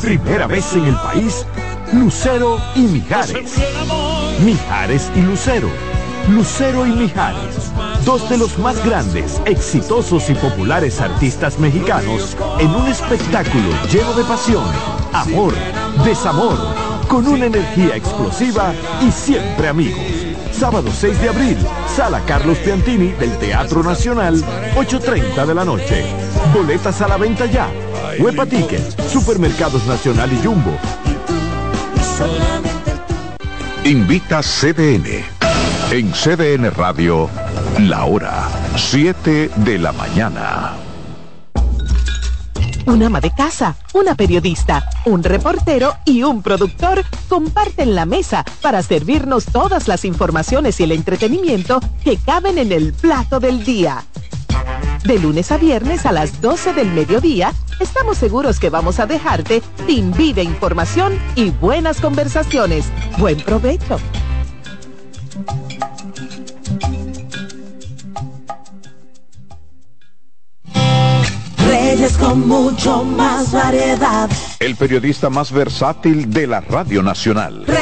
Primera vez en el país, Lucero y Mijares. Mijares y Lucero. Lucero y Mijares, dos de los más grandes, exitosos y populares artistas mexicanos, en un espectáculo lleno de pasión, amor, desamor, con una energía explosiva y siempre amigos. Sábado 6 de abril, Sala Carlos Piantini del Teatro Nacional, 8.30 de la noche. Boletas a la venta ya. Huepa Tickets, Supermercados Nacional y Jumbo. Invita CDN. En CDN Radio, la hora 7 de la mañana. Un ama de casa, una periodista, un reportero y un productor comparten la mesa para servirnos todas las informaciones y el entretenimiento que caben en el plato del día. De lunes a viernes a las 12 del mediodía, estamos seguros que vamos a dejarte sin vida, información y buenas conversaciones. Buen provecho. Reyes con mucho más variedad. El periodista más versátil de la Radio Nacional. Reyes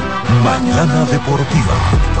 Mañana Deportiva.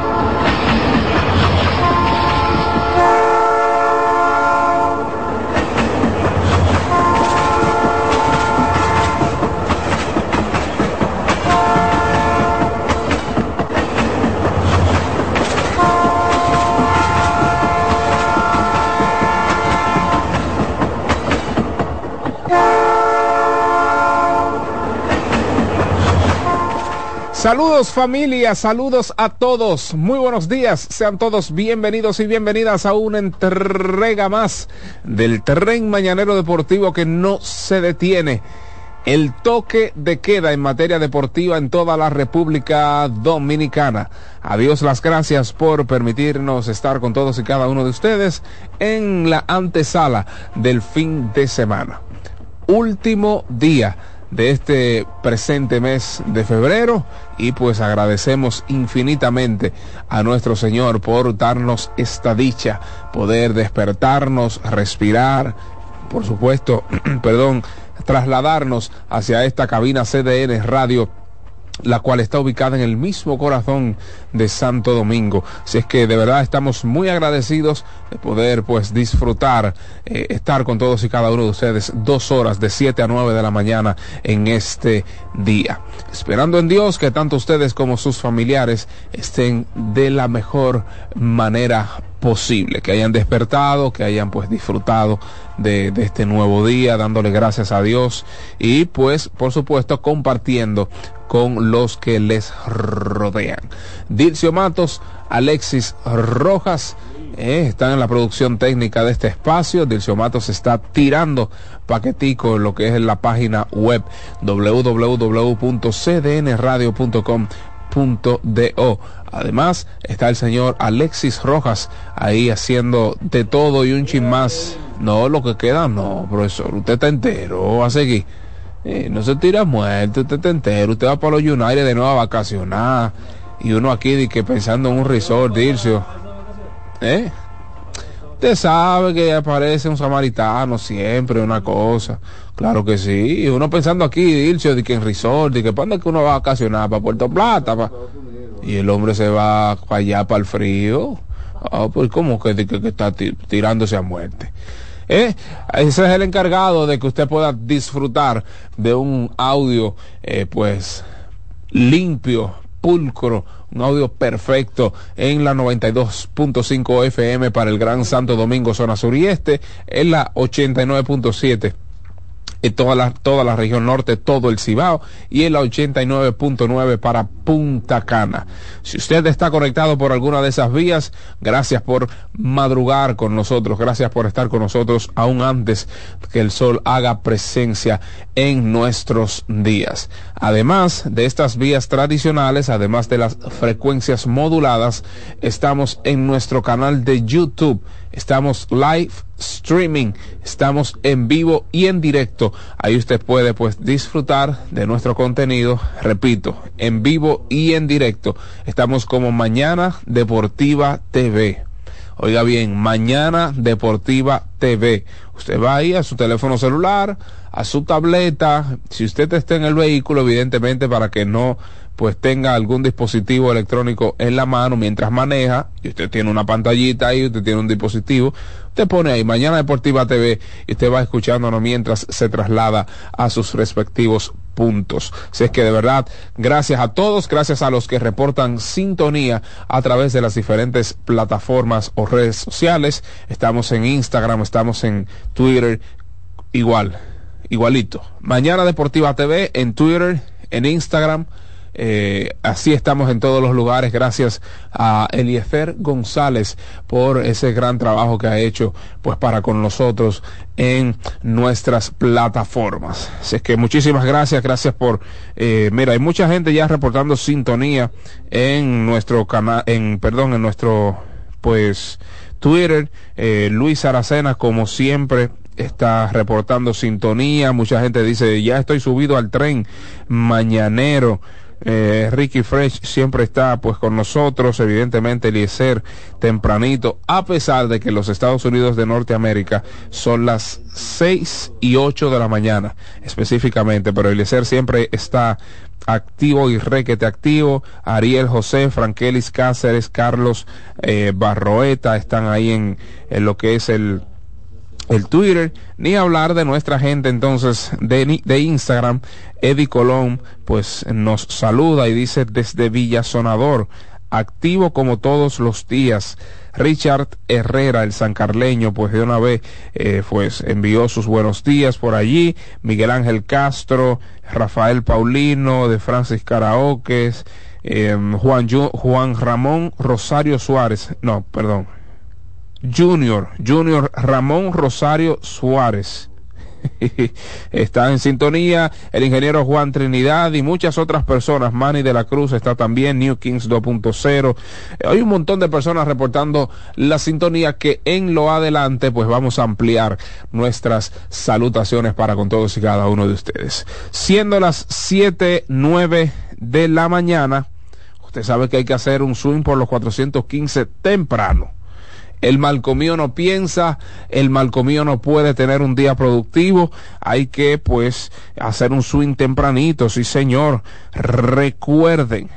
Saludos familia, saludos a todos, muy buenos días, sean todos bienvenidos y bienvenidas a una entrega más del tren mañanero deportivo que no se detiene. El toque de queda en materia deportiva en toda la República Dominicana. Adiós las gracias por permitirnos estar con todos y cada uno de ustedes en la antesala del fin de semana. Último día de este presente mes de febrero y pues agradecemos infinitamente a nuestro Señor por darnos esta dicha, poder despertarnos, respirar, por supuesto, perdón, trasladarnos hacia esta cabina CDN Radio la cual está ubicada en el mismo corazón de Santo Domingo. Si es que de verdad estamos muy agradecidos de poder pues disfrutar, eh, estar con todos y cada uno de ustedes dos horas de 7 a 9 de la mañana en este día. Esperando en Dios que tanto ustedes como sus familiares estén de la mejor manera posible, que hayan despertado, que hayan pues disfrutado de, este nuevo día, dándole gracias a Dios y pues por supuesto compartiendo con los que les rodean. Dircio Matos, Alexis Rojas, eh, están en la producción técnica de este espacio. Dircio Matos está tirando paquetico en lo que es la página web www.cdnradio.com.do Además, está el señor Alexis Rojas ahí haciendo de todo y un chin más. No, lo que queda no, profesor. Usted está entero, va a seguir. Eh, no se tira muerto, usted está entero. Usted va para los United de nuevo a vacacionar. Y uno aquí que pensando en un resort, Dircio. ¿Eh? Usted sabe que aparece un samaritano siempre, una cosa. Claro que sí. Uno pensando aquí, Dircio, de que en resort, de que para que uno va a vacacionar, para Puerto Plata, y el hombre se va para allá, para el frío. Ah, pues como que, está tirándose a muerte. ¿Eh? Ese es el encargado de que usted pueda disfrutar de un audio, eh, pues, limpio, pulcro, un audio perfecto en la 92.5 FM para el Gran Santo Domingo, zona sur y este, en la 89.7 en toda la, toda la región norte, todo el Cibao y en la 89.9 para Punta Cana. Si usted está conectado por alguna de esas vías, gracias por madrugar con nosotros, gracias por estar con nosotros aún antes que el sol haga presencia en nuestros días. Además de estas vías tradicionales, además de las frecuencias moduladas, estamos en nuestro canal de YouTube estamos live streaming, estamos en vivo y en directo. Ahí usted puede pues disfrutar de nuestro contenido, repito, en vivo y en directo. Estamos como Mañana Deportiva TV. Oiga bien, Mañana Deportiva TV. Usted va ahí a su teléfono celular, a su tableta, si usted está en el vehículo, evidentemente para que no pues tenga algún dispositivo electrónico en la mano mientras maneja, y usted tiene una pantallita ahí, usted tiene un dispositivo, usted pone ahí Mañana Deportiva TV y usted va escuchándonos mientras se traslada a sus respectivos puntos. Si es que de verdad, gracias a todos, gracias a los que reportan sintonía a través de las diferentes plataformas o redes sociales. Estamos en Instagram, estamos en Twitter, igual, igualito. Mañana Deportiva TV en Twitter, en Instagram, eh, así estamos en todos los lugares. Gracias a Eliezer González por ese gran trabajo que ha hecho pues para con nosotros en nuestras plataformas. Así es que muchísimas gracias, gracias por eh, mira, hay mucha gente ya reportando sintonía en nuestro canal, en perdón, en nuestro pues Twitter, eh, Luis Aracena como siempre está reportando sintonía, mucha gente dice ya estoy subido al tren mañanero. Eh, Ricky Fresh siempre está pues con nosotros, evidentemente Eliezer tempranito, a pesar de que los Estados Unidos de Norteamérica son las 6 y 8 de la mañana específicamente, pero Eliezer siempre está activo y requete activo. Ariel José, Frankelis Cáceres, Carlos eh, Barroeta están ahí en, en lo que es el el Twitter, ni hablar de nuestra gente entonces de, de Instagram. Eddie Colón pues nos saluda y dice desde Villa Sonador, activo como todos los días. Richard Herrera, el sancarleño, pues de una vez, eh, pues envió sus buenos días por allí. Miguel Ángel Castro, Rafael Paulino, de Francis Karaokes, eh, Juan, Juan Ramón Rosario Suárez, no, perdón, Junior, Junior Ramón Rosario Suárez. está en sintonía el ingeniero Juan Trinidad y muchas otras personas. Manny de la Cruz está también, New Kings 2.0. Hay un montón de personas reportando la sintonía que en lo adelante pues vamos a ampliar nuestras salutaciones para con todos y cada uno de ustedes. Siendo las 7, 9 de la mañana, usted sabe que hay que hacer un swing por los 415 temprano el malcomío no piensa, el malcomío no puede tener un día productivo, hay que pues hacer un swing tempranito, sí señor. Recuerden,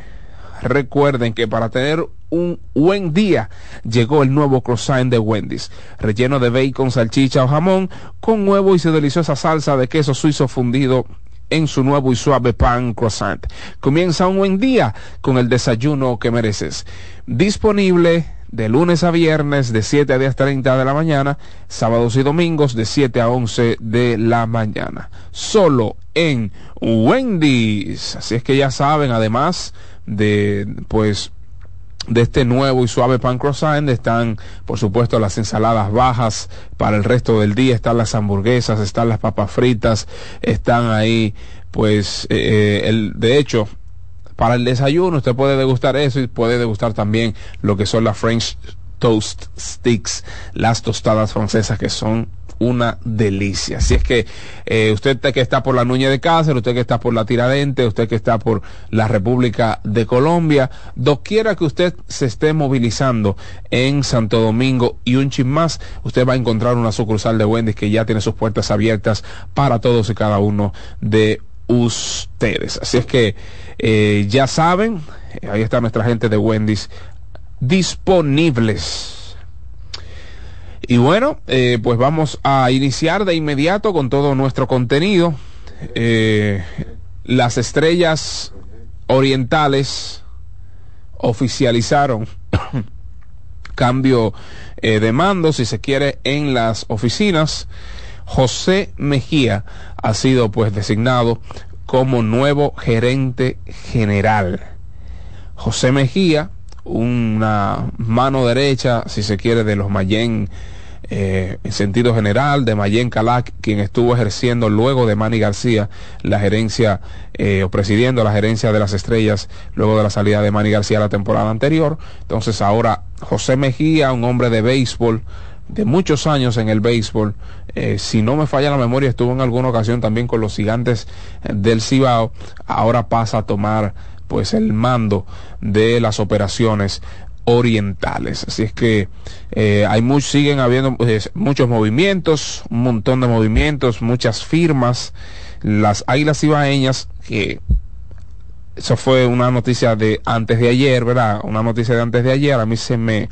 recuerden que para tener un buen día llegó el nuevo croissant de Wendy's, relleno de bacon, salchicha o jamón, con huevo y su deliciosa salsa de queso suizo fundido en su nuevo y suave pan croissant. Comienza un buen día con el desayuno que mereces. Disponible de lunes a viernes de 7 a 10.30 de la mañana, sábados y domingos de 7 a 11 de la mañana. Solo en Wendy's. Así es que ya saben, además de pues de este nuevo y suave pan croissant están por supuesto las ensaladas bajas para el resto del día están las hamburguesas están las papas fritas están ahí pues eh, eh, el de hecho para el desayuno usted puede degustar eso y puede degustar también lo que son las French toast sticks las tostadas francesas que son una delicia. Así es que eh, usted que está por la Nuña de Cáceres, usted que está por la Tiradente, usted que está por la República de Colombia, doquiera que usted se esté movilizando en Santo Domingo y un chin más, usted va a encontrar una sucursal de Wendy's que ya tiene sus puertas abiertas para todos y cada uno de ustedes. Así es que eh, ya saben, ahí está nuestra gente de Wendy's disponibles. Y bueno, eh, pues vamos a iniciar de inmediato con todo nuestro contenido. Eh, las estrellas orientales oficializaron cambio eh, de mando, si se quiere, en las oficinas. José Mejía ha sido pues designado como nuevo gerente general. José Mejía, una mano derecha, si se quiere, de los Mayen eh, en sentido general, de Mayen Calac, quien estuvo ejerciendo luego de Manny García la gerencia eh, o presidiendo la gerencia de las estrellas luego de la salida de Manny García la temporada anterior. Entonces ahora José Mejía, un hombre de béisbol, de muchos años en el béisbol, eh, si no me falla la memoria, estuvo en alguna ocasión también con los gigantes del Cibao, ahora pasa a tomar pues el mando de las operaciones orientales. Así es que eh, hay muchos, siguen habiendo pues, muchos movimientos, un montón de movimientos, muchas firmas. Las águilas ibaeñas, que eso fue una noticia de antes de ayer, ¿verdad? Una noticia de antes de ayer, a mí se me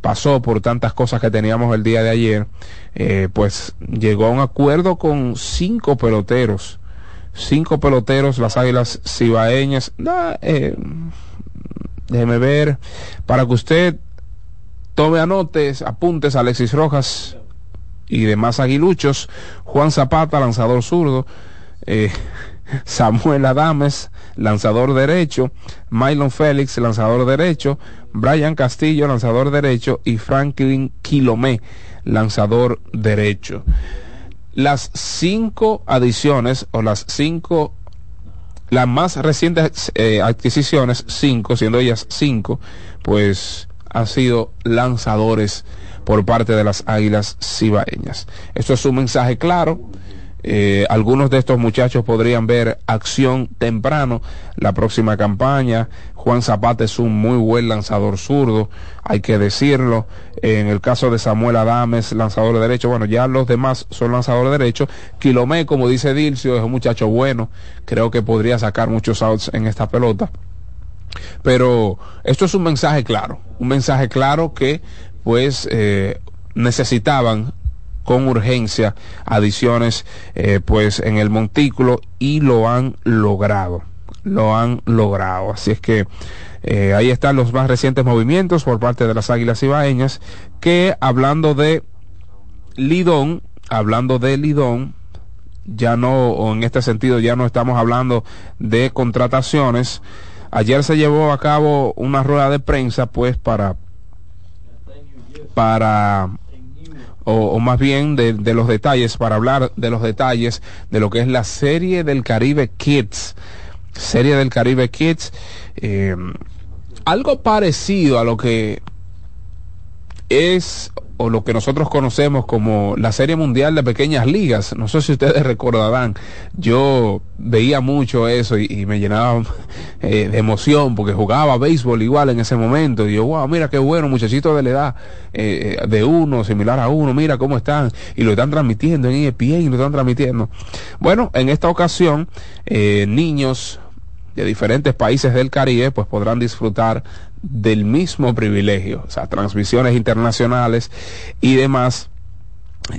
pasó por tantas cosas que teníamos el día de ayer, eh, pues llegó a un acuerdo con cinco peloteros, cinco peloteros, las águilas cibaeñas, eh, Déjeme ver. Para que usted tome anotes, apuntes Alexis Rojas y demás aguiluchos. Juan Zapata, lanzador zurdo. Eh, Samuel Adames, lanzador derecho. Mylon Félix, lanzador derecho. Brian Castillo, lanzador derecho. Y Franklin Quilomé, lanzador derecho. Las cinco adiciones o las cinco las más recientes eh, adquisiciones, cinco, siendo ellas cinco, pues han sido lanzadores por parte de las Águilas Cibaeñas. Esto es un mensaje claro eh, algunos de estos muchachos podrían ver acción temprano la próxima campaña. Juan Zapata es un muy buen lanzador zurdo, hay que decirlo. En el caso de Samuel Adames, lanzador derecho, bueno, ya los demás son lanzadores derecho. Quilomé, como dice Dilcio, es un muchacho bueno, creo que podría sacar muchos outs en esta pelota. Pero esto es un mensaje claro, un mensaje claro que pues eh, necesitaban con urgencia adiciones eh, pues en el montículo y lo han logrado lo han logrado. Así es que eh, ahí están los más recientes movimientos por parte de las águilas ibaeñas que hablando de Lidón hablando de Lidón ya no o en este sentido ya no estamos hablando de contrataciones ayer se llevó a cabo una rueda de prensa pues para para o, más bien de, los detalles, para hablar de los detalles de lo que es la serie del Caribe Kids. Serie del Caribe Kids. Eh, algo parecido a lo que es o lo que nosotros conocemos como la Serie Mundial de Pequeñas Ligas. No sé si ustedes recordarán, yo veía mucho eso y, me llenaba eh, de emoción porque jugaba béisbol igual en ese momento. Y yo, wow, mira qué bueno, muchachitos de la edad eh, de uno, similar a uno, mira cómo están. Y lo están transmitiendo en ESPN y lo están transmitiendo. Bueno, en esta ocasión, eh, niños de diferentes países del Caribe pues podrán disfrutar del mismo privilegio, o sea, transmisiones internacionales y demás.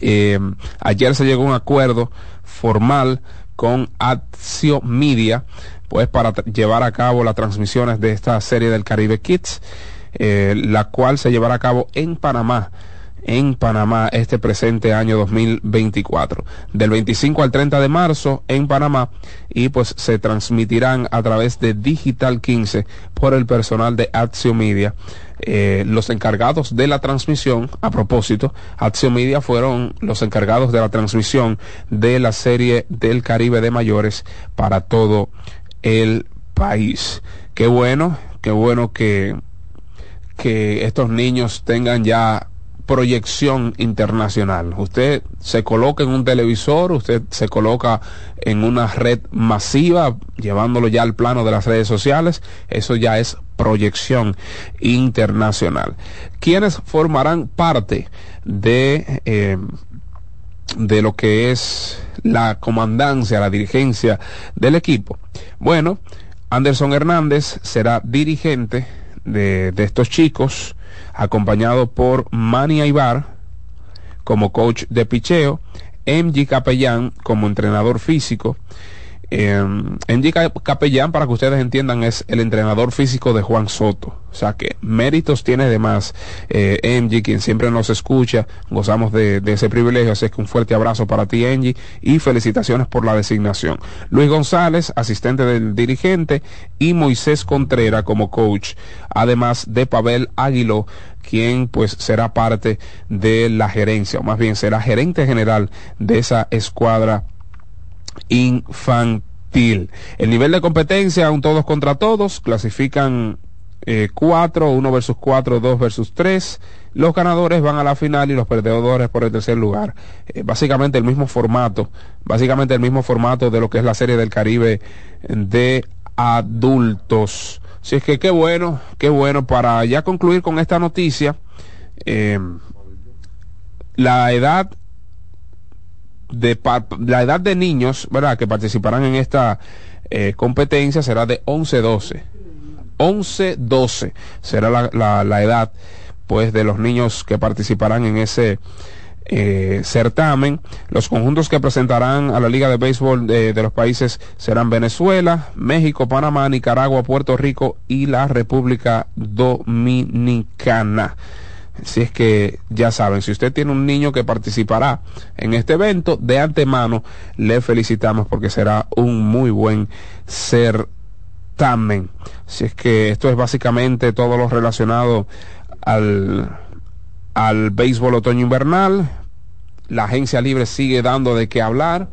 Eh, ayer se llegó a un acuerdo formal con Axio Media, pues para llevar a cabo las transmisiones de esta serie del Caribe Kids. eh, la cual se llevará a cabo en Panamá en Panamá este presente año 2024. Del 25 al 30 de marzo en Panamá y pues se transmitirán a través de Digital 15 por el personal de Acción Media. Eh, los encargados de la transmisión, a propósito, Acción Media fueron los encargados de la transmisión de la serie del Caribe de mayores para todo el país. Qué bueno, qué bueno que, que estos niños tengan ya proyección internacional. Usted se coloca en un televisor, usted se coloca en una red masiva, llevándolo ya al plano de las redes sociales, eso ya es proyección internacional. ¿Quiénes formarán parte de, eh, de lo que es la comandancia, la dirigencia del equipo? Bueno, Anderson Hernández será dirigente de, de estos chicos acompañado por Manny Aibar como coach de picheo, MG Capellán como entrenador físico. Eh, Capellán, para que ustedes entiendan, es el entrenador físico de Juan Soto. O sea que méritos tiene además eh, quien siempre nos escucha. Gozamos de, de, ese privilegio. Así que un fuerte abrazo para ti, MG, y felicitaciones por la designación. Luis González, asistente del dirigente, y Moisés Contreras como coach, además de Pavel Águilo, quien pues será parte de la gerencia, o más bien será gerente general de esa escuadra infantil. El nivel de competencia, un todos contra todos, clasifican eh, cuatro, uno versus cuatro, dos versus tres. Los ganadores van a la final y los perdedores por el tercer lugar. Eh, básicamente el mismo formato, básicamente el mismo formato de lo que es la serie del Caribe de adultos. Si es que qué bueno, qué bueno para ya concluir con esta noticia. Eh, la edad de la edad de niños, ¿verdad? Que participarán en esta eh, competencia será de 11-12. 11-12 será la, la, edad, pues, de los niños que participarán en ese eh, certamen. Los conjuntos que presentarán a la Liga de Béisbol de, de, los países serán Venezuela, México, Panamá, Nicaragua, Puerto Rico y la República Dominicana. Si es que ya saben, si usted tiene un niño que participará en este evento, de antemano le felicitamos porque será un muy buen certamen. Si es que esto es básicamente todo lo relacionado al al béisbol otoño invernal. La agencia libre sigue dando de qué hablar.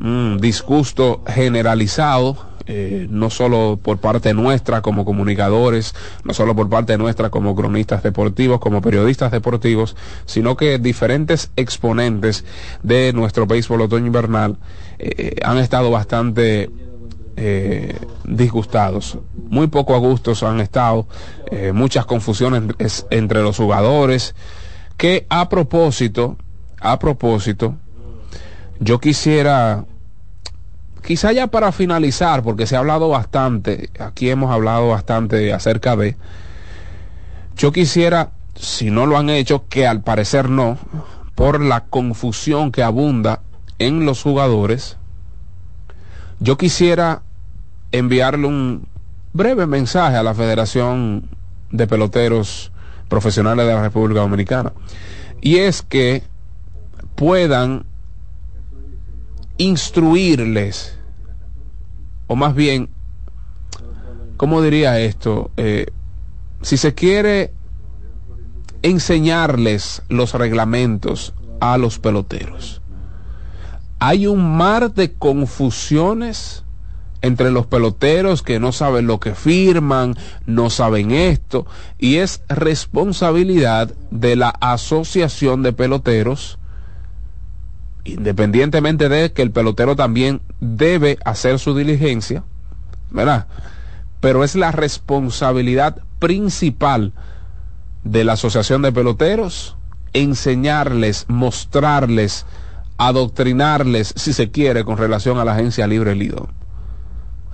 Un disgusto generalizado, eh, no solo por parte nuestra como comunicadores, no solo por parte nuestra como cronistas deportivos, como periodistas deportivos, sino que diferentes exponentes de nuestro béisbol otoño invernal eh, han estado bastante eh, disgustados. Muy poco a gustos han estado, muchas confusiones es, entre los jugadores, que a propósito, a propósito, yo quisiera, quizá ya para finalizar, porque se ha hablado bastante, aquí hemos hablado bastante acerca de, yo quisiera, si no lo han hecho, que al parecer no, por la confusión que abunda en los jugadores, yo quisiera enviarle un breve mensaje a la Federación de Peloteros Profesionales de la República Dominicana. Y es que puedan instruirles, o más bien, ¿cómo diría esto? Eh, si se quiere enseñarles los reglamentos a los peloteros. Hay un mar de confusiones entre los peloteros que no saben lo que firman, no saben esto, y es responsabilidad de la asociación de peloteros, independientemente de que el pelotero también debe hacer su diligencia, ¿verdad? Pero es la responsabilidad principal de la asociación de peloteros enseñarles, mostrarles, adoctrinarles, si se quiere, con relación a la agencia libre Lidón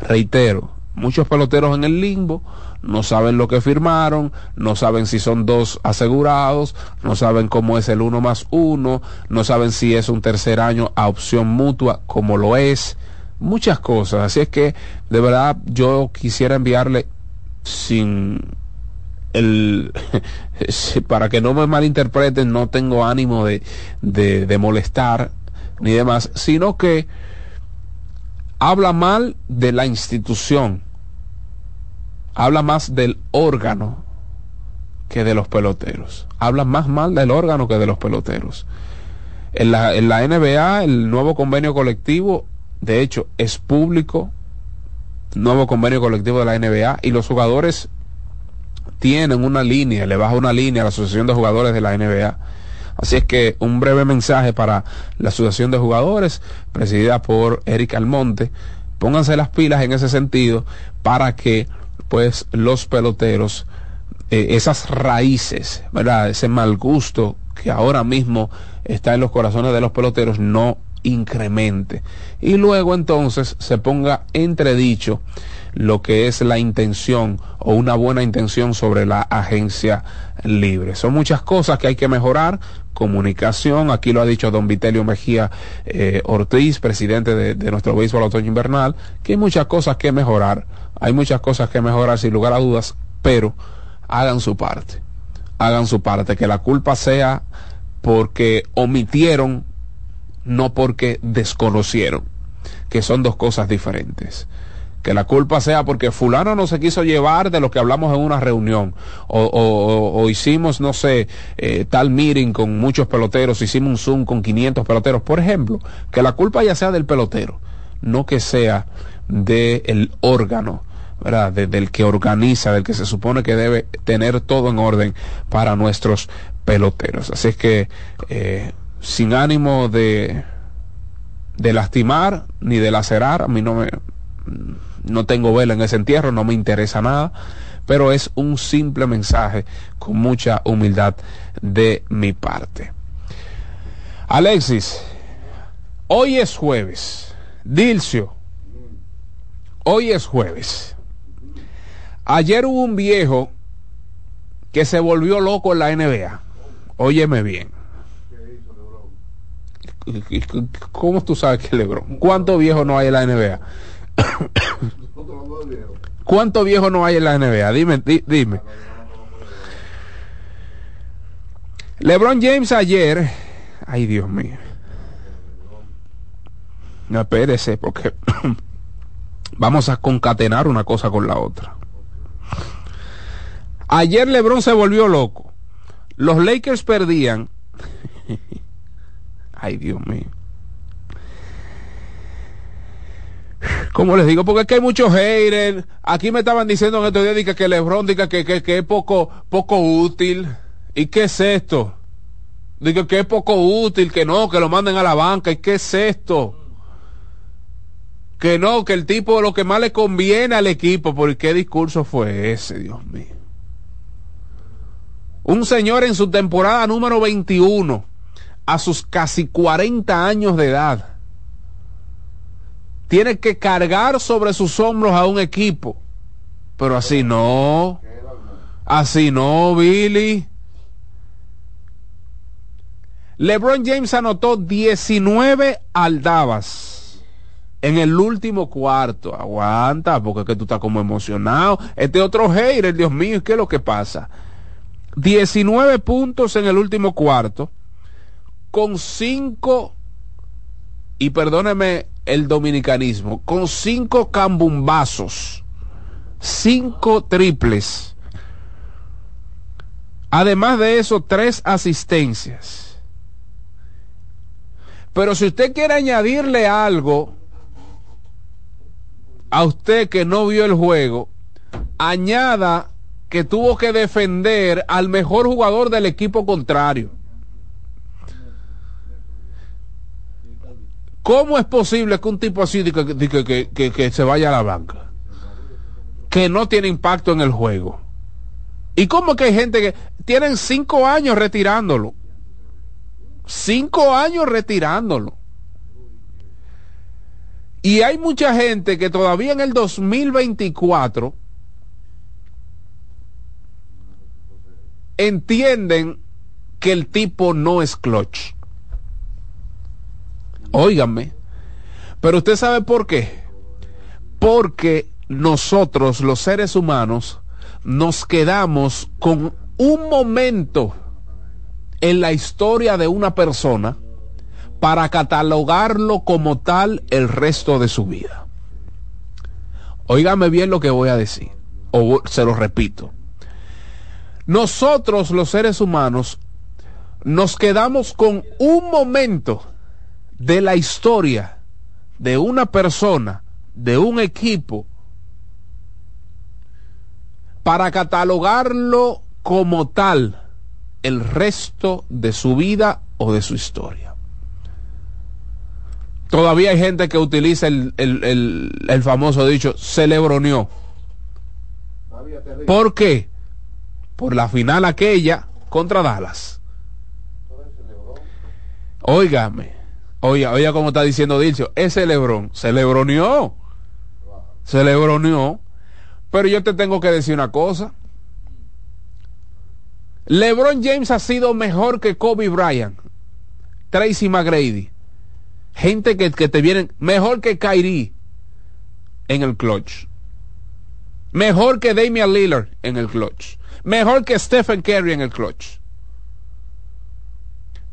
reitero, muchos peloteros en el limbo no saben lo que firmaron, no saben si son dos asegurados, no saben cómo es el uno más uno, no saben si es un tercer año a opción mutua, como lo es, muchas cosas. Así es que, de verdad, yo quisiera enviarle sin el, para que no me malinterpreten, no tengo ánimo de, de, de molestar ni demás, sino que habla mal de la institución, habla más del órgano que de los peloteros, habla más mal del órgano que de los peloteros. En la, en la NBA, el nuevo convenio colectivo, de hecho, es público, nuevo convenio colectivo de la NBA, y los jugadores tienen una línea, le baja una línea a la Asociación de Jugadores de la NBA. Así es que un breve mensaje para la Asociación de Jugadores, presidida por Eric Almonte. Pónganse las pilas en ese sentido para que pues los peloteros, eh, esas raíces, ¿verdad? Ese mal gusto que ahora mismo está en los corazones de los peloteros no incremente. Y luego entonces se ponga entredicho lo que es la intención o una buena intención sobre la agencia libre. Son muchas cosas que hay que mejorar. Comunicación, aquí lo ha dicho don Vitelio Mejía eh, Ortiz, presidente de, de nuestro béisbol otoño invernal, que hay muchas cosas que mejorar. Hay muchas cosas que mejorar sin lugar a dudas, pero hagan su parte. Hagan su parte. Que la culpa sea porque omitieron, no porque desconocieron, que son dos cosas diferentes que la culpa sea porque fulano no se quiso llevar de lo que hablamos en una reunión o, o, o hicimos, no sé, eh, tal meeting con muchos peloteros, hicimos un Zoom con 500 peloteros, por ejemplo, que la culpa ya sea del pelotero, no que sea del órgano. ¿Verdad? De, del que organiza, del que se supone que debe tener todo en orden para nuestros peloteros. Así es que, eh, sin ánimo de, de lastimar ni de lacerar, a mí no me, no tengo vela en ese entierro, no me interesa nada, pero es un simple mensaje con mucha humildad de mi parte. Alexis, hoy es jueves. Dilcio, hoy es jueves. Ayer hubo un viejo que se volvió loco en la NBA. Óyeme bien. ¿Cómo tú sabes que Lebron? ¿Cuántos viejos no hay en la NBA? ¿Cuánto viejo no hay en la NBA? Dime, di, dime. LeBron James ayer, ay Dios mío. No espérese porque vamos a concatenar una cosa con la otra. Ayer LeBron se volvió loco. Los Lakers perdían. ay Dios mío. como les digo, porque es que hay muchos haters. Aquí me estaban diciendo en estos días que, Lebron diga que, que, que, es poco, poco útil. ¿Y qué es esto? Digo que es poco útil, que no, que lo manden a la banca. ¿Y qué es esto? Que no, que el tipo lo que más le conviene al equipo. ¿Por qué discurso fue ese, Dios mío? Un señor en su temporada número 21, a sus casi 40 años de edad tiene que cargar sobre sus hombros a un equipo. Pero así no. Así no, Billy. LeBron James anotó 19 aldabas en el último cuarto. Aguanta, porque es que tú estás como emocionado. Este otro hater, Dios mío, ¿qué es lo que pasa? 19 puntos en el último cuarto, con 5, y perdóneme el dominicanismo, con cinco cambumbazos, cinco triples. Además de eso, tres asistencias. Pero si usted quiere añadirle algo a usted que no vio el juego, añada que tuvo que defender al mejor jugador del equipo contrario. ¿Cómo es posible que un tipo así de que, se vaya a la banca? Que no tiene impacto en el juego. ¿Y cómo que hay gente que tienen cinco años retirándolo? Cinco años retirándolo. Y hay mucha gente que todavía en el 2024 entienden que el tipo no es clutch. Óigame. Pero usted sabe por qué. Porque nosotros, los seres humanos, nos quedamos con un momento en la historia de una persona para catalogarlo como tal el resto de su vida. Óigame bien lo que voy a decir, o se lo repito. Nosotros los seres humanos nos quedamos con un momento de la historia de una persona, de un equipo, para catalogarlo como tal el resto de su vida o de su historia. Todavía hay gente que utiliza el, el, famoso dicho, celebroneó. ¿Por qué? Por la final aquella contra Dallas. Óigame, oiga, oiga como está diciendo Dilcio, ese Lebrón, celebroneó. Celebroneó. Pero yo te tengo que decir una cosa. LeBron James ha sido mejor que Kobe Bryant, Tracy McGrady. Gente que, que te vienen mejor que Kyrie en el clutch. Mejor que Damian Lillard en el clutch. Mejor que Stephen Curry en el clutch.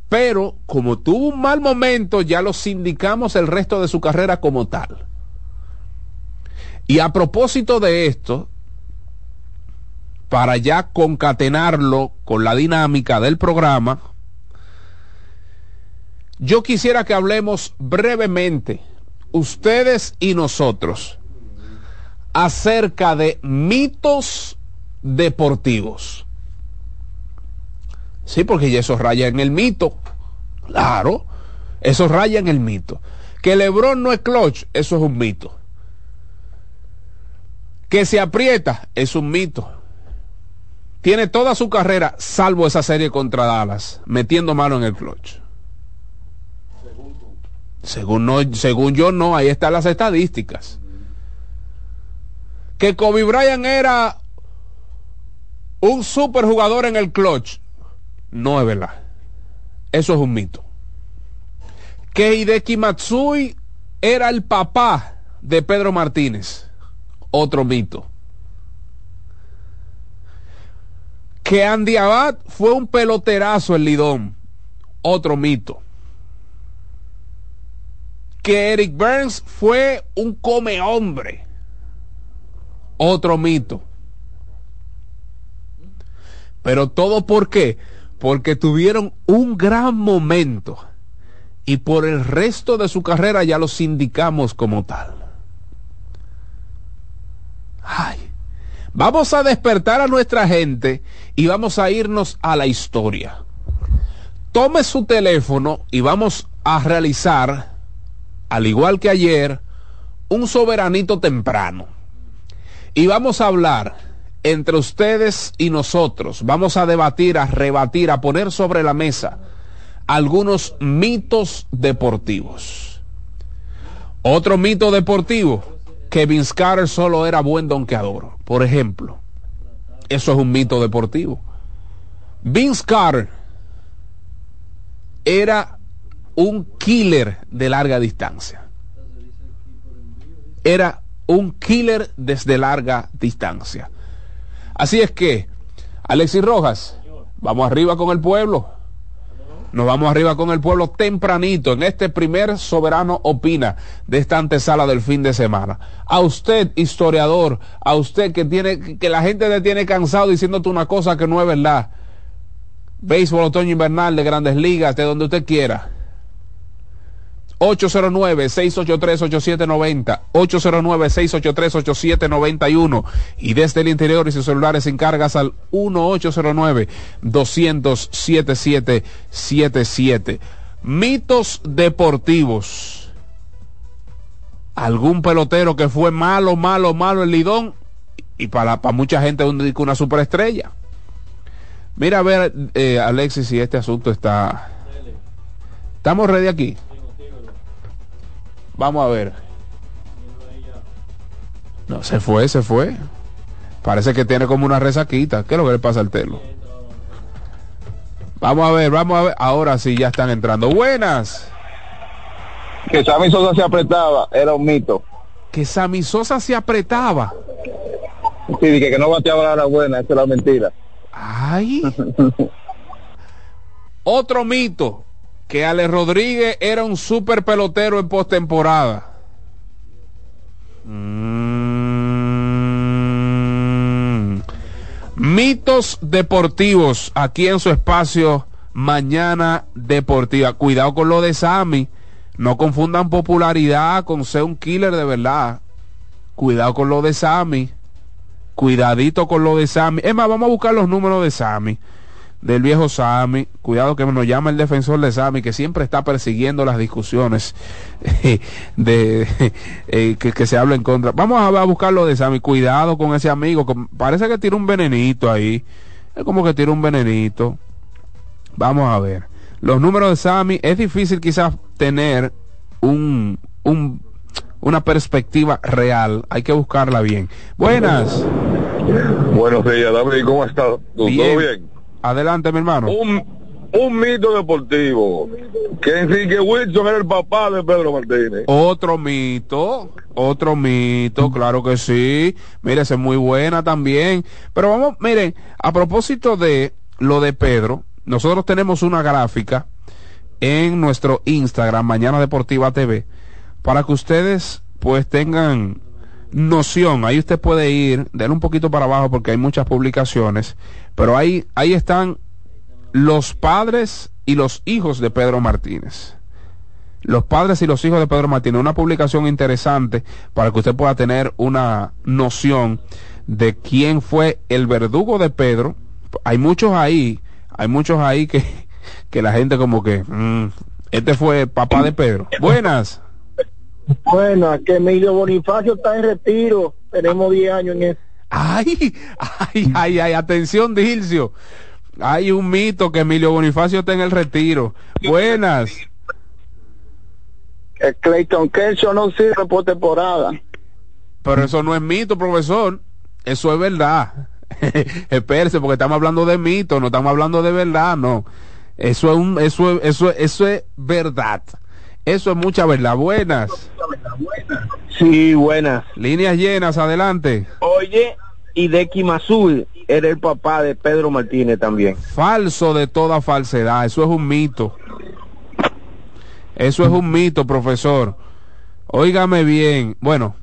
Pero como tuvo un mal momento, ya lo sindicamos el resto de su carrera como tal. Y a propósito de esto, para ya concatenarlo con la dinámica del programa, yo quisiera que hablemos brevemente, ustedes y nosotros, acerca de mitos deportivos. Sí, porque ya eso raya en el mito. Claro, eso raya en el mito. Que Lebron no es clutch, eso es un mito. Que se aprieta, es un mito tiene toda su carrera, salvo esa serie contra Dallas, metiendo mano en el clutch. Según, no, según yo, no, ahí están las estadísticas. Que Kobe Bryant era un superjugador en el clutch, no es verdad. Eso es un mito. Que Hideki Matsui era el papá de Pedro Martínez, otro mito. Que Andy Abad fue un peloterazo en Lidón. Otro mito. Que Eric Burns fue un come hombre. Otro mito. Pero todo por qué? Porque tuvieron un gran momento y por el resto de su carrera ya los indicamos como tal. Ay. Vamos a despertar a nuestra gente y vamos a irnos a la historia. Tome su teléfono y vamos a realizar, al igual que ayer, un soberanito temprano. Y vamos a hablar entre ustedes y nosotros. Vamos a debatir, a rebatir, a poner sobre la mesa algunos mitos deportivos. Otro mito deportivo que Vince Carter solo era buen donkeador, por ejemplo. Eso es un mito deportivo. Vince Carter era un killer de larga distancia. Era un killer desde larga distancia. Así es que, Alexis Rojas, vamos arriba con el pueblo. Nos vamos arriba con el pueblo tempranito en este primer soberano opina de esta antesala del fin de semana. A usted, historiador, a usted que tiene, que la gente le tiene cansado diciéndote una cosa que no es verdad. Béisbol otoño invernal de grandes ligas, de donde usted quiera 809-683-8790, 809-683-8791 y desde el interior y sus celulares encargas al 1809-200-7777. Mitos deportivos. Algún pelotero que fue malo, malo, malo el lidón y para, para mucha gente un, una superestrella. Mira a ver, eh, Alexis, si este asunto está... ¿Estamos ready aquí? Vamos a ver. No, se fue, se fue. Parece que tiene como una resaquita. ¿Qué es lo que le pasa al telo? Vamos a ver, vamos a ver. Ahora sí, ya están entrando. Buenas. Que Sammy Sosa se apretaba, era un mito. Que Sammy Sosa se apretaba. Sí, dije que no bateaba la buena, esa es la mentira. Ay. Otro mito, que Ale Rodríguez era un super pelotero en postemporada. Mm. Mitos deportivos aquí en su espacio Mañana Deportiva. Cuidado con lo de Sammy. No confundan popularidad con ser un killer de verdad. Cuidado con lo de Sammy. Cuidadito con lo de Sammy. Es más, vamos a buscar los números de Sammy. Del viejo Sammy. Cuidado que nos llama el defensor de Sammy, que siempre está persiguiendo las discusiones de eh, que, que, se habla en contra. Vamos a, a buscar lo de Sammy. Cuidado con ese amigo. Parece que tiene un venenito ahí. Es como que tiene un venenito. Vamos a ver. Los números de Sammy, es difícil quizás tener un, un, una perspectiva real. Hay que buscarla bien. Buenas. Buenos días, David. ¿Cómo estás? ¿Todo bien? bien? Adelante, mi hermano. Un, un mito deportivo. Que Enrique Wilson era el papá de Pedro Martínez. Otro mito, otro mito, claro que sí. Mire, es muy buena también. Pero vamos, miren, a propósito de lo de Pedro, nosotros tenemos una gráfica en nuestro Instagram, Mañana Deportiva TV, para que ustedes pues tengan noción. Ahí usted puede ir, denle un poquito para abajo porque hay muchas publicaciones, pero ahí, ahí están los padres y los hijos de Pedro Martínez. Los padres y los hijos de Pedro Martínez, una publicación interesante para que usted pueda tener una noción de quién fue el verdugo de Pedro. Hay muchos ahí, hay muchos ahí que, que la gente como que, mmm, este fue papá de Pedro. Buenas. Buenas, que Emilio Bonifacio está en retiro, tenemos 10 años en eso. Ay, ay, ay, ay, atención, Dilcio. Hay un mito que Emilio Bonifacio está en el retiro. Buenas. Que Clayton Kershaw no sirve por temporada. Pero eso no es mito, profesor. Eso es verdad. Espérese, porque estamos hablando de mito, no estamos hablando de verdad, no. Eso es un, eso, eso, eso es verdad. Eso es mucha verdad. Buenas. Sí, buenas. Líneas llenas, adelante. Oye, y Deki Mazul era el papá de Pedro Martínez también. Falso de toda falsedad. Eso es un mito. Eso es un mito, profesor. Óigame bien. Bueno,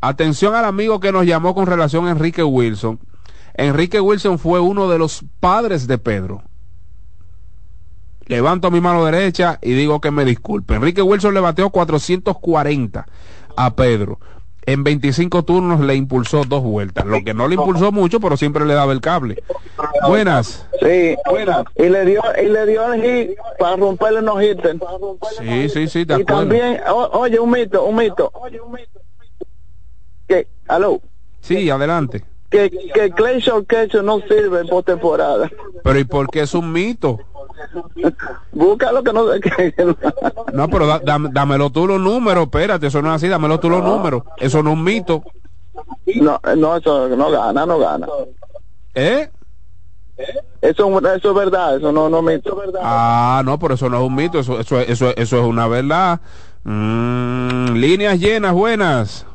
atención al amigo que nos llamó con relación a Enrique Wilson. Enrique Wilson fue uno de los padres de Pedro. Levanto mi mano derecha y digo que me disculpe. Enrique Wilson le bateó 440 a Pedro. En 25 turnos le impulsó dos vueltas, lo que no le impulsó mucho, pero siempre le daba el cable. Buenas. Sí, buenas. Y le dio, y le dio el hit para romperle los hits. Sí, sí, sí, de Y acuerdo. también, o- oye, un mito, un mito. Que, aló, Sí, adelante. que, que Clayton Kershaw no sirve por temporada. Pero ¿y por qué es un mito? Búscalo que no sé qué. No, pero da- dámelo tú los números, espérate, eso no es así, dámelo tú los números. Eso no es un mito. No, no, eso no gana, no gana. ¿Eh? Eso, eso es verdad, eso no, no mito. Ah, no, pero eso no es un mito, eso, eso, eso, eso es una verdad. Mm, líneas llenas, buenas.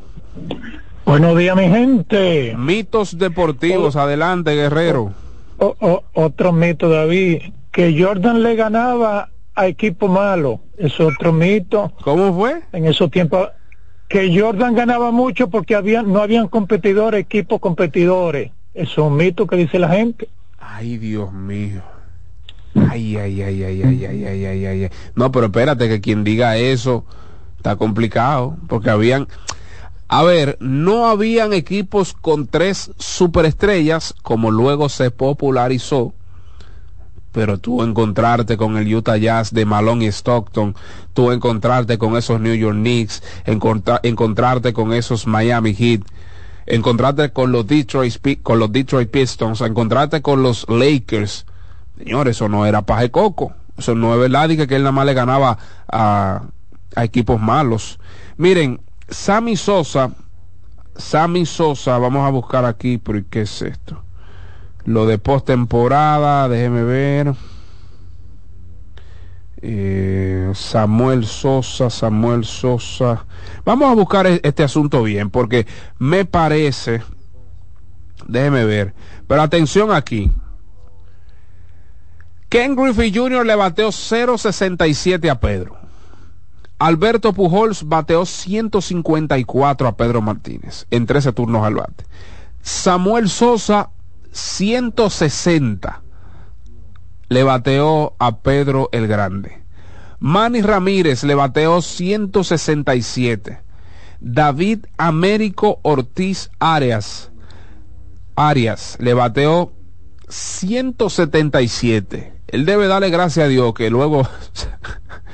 Buenos días, mi gente. Mitos deportivos, adelante, guerrero. O- o- otro mito, David, que Jordan le ganaba a equipo malo. Es otro mito. ¿Cómo fue? En esos tiempos, que Jordan ganaba mucho porque había, no habían competidores, equipos competidores. Eso es un mito que dice la gente. Ay, Dios mío. Ay, ay, ay, ay, ay, ay, ay, ay, ay, ay. No, pero espérate que quien diga eso está complicado, porque habían, a ver, no habían equipos con tres superestrellas como luego se popularizó, pero tú encontrarte con el Utah Jazz de Malone y Stockton, tú encontrarte con esos New York Knicks, encontra- encontrarte con esos Miami Heat, encontrarte con los Detroit, con los Detroit Pistons, encontrarte con los Lakers. Señores, eso no era paje coco. Eso no es verdad y que, él nada más le ganaba a, a equipos malos. Miren, Sammy Sosa, Sammy Sosa, vamos a buscar aquí, pero ¿y ¿qué es esto? Lo de postemporada, déjeme ver. Eh, Samuel Sosa, Samuel Sosa. Vamos a buscar e- este asunto bien, porque me parece, Déjeme ver. Pero atención aquí. Ken Griffey Jr. le bateó 0.67 a Pedro. Alberto Pujols bateó 154 a Pedro Martínez en 13 turnos al bate. Samuel Sosa 160 le bateó a Pedro el Grande. Manny Ramírez le bateó 167. David Américo Ortiz Arias Arias le bateó 177. Él debe darle gracias a Dios que luego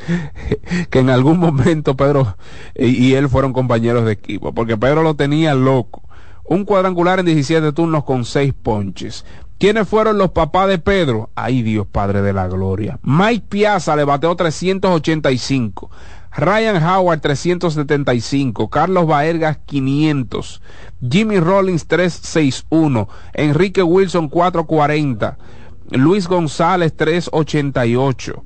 que en algún momento Pedro y, él fueron compañeros de equipo, porque Pedro lo tenía loco. Un cuadrangular en 17 turnos con 6 ponches. ¿Quiénes fueron los papás de Pedro? Ay Dios Padre de la Gloria. Mike Piazza le bateó 385. Ryan Howard 375, Carlos Baergas 500, Jimmy Rollins 361, Enrique Wilson 440, Luis González 388.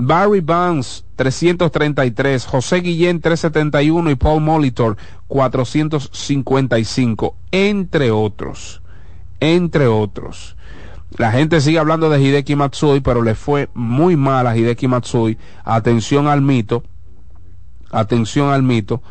Barry Bonds 333, José Guillén 371 y Paul Molitor 455, entre otros, entre otros. La gente sigue hablando de Hideki Matsui, pero le fue muy mal a Hideki Matsui. Atención al mito. Atención al mito.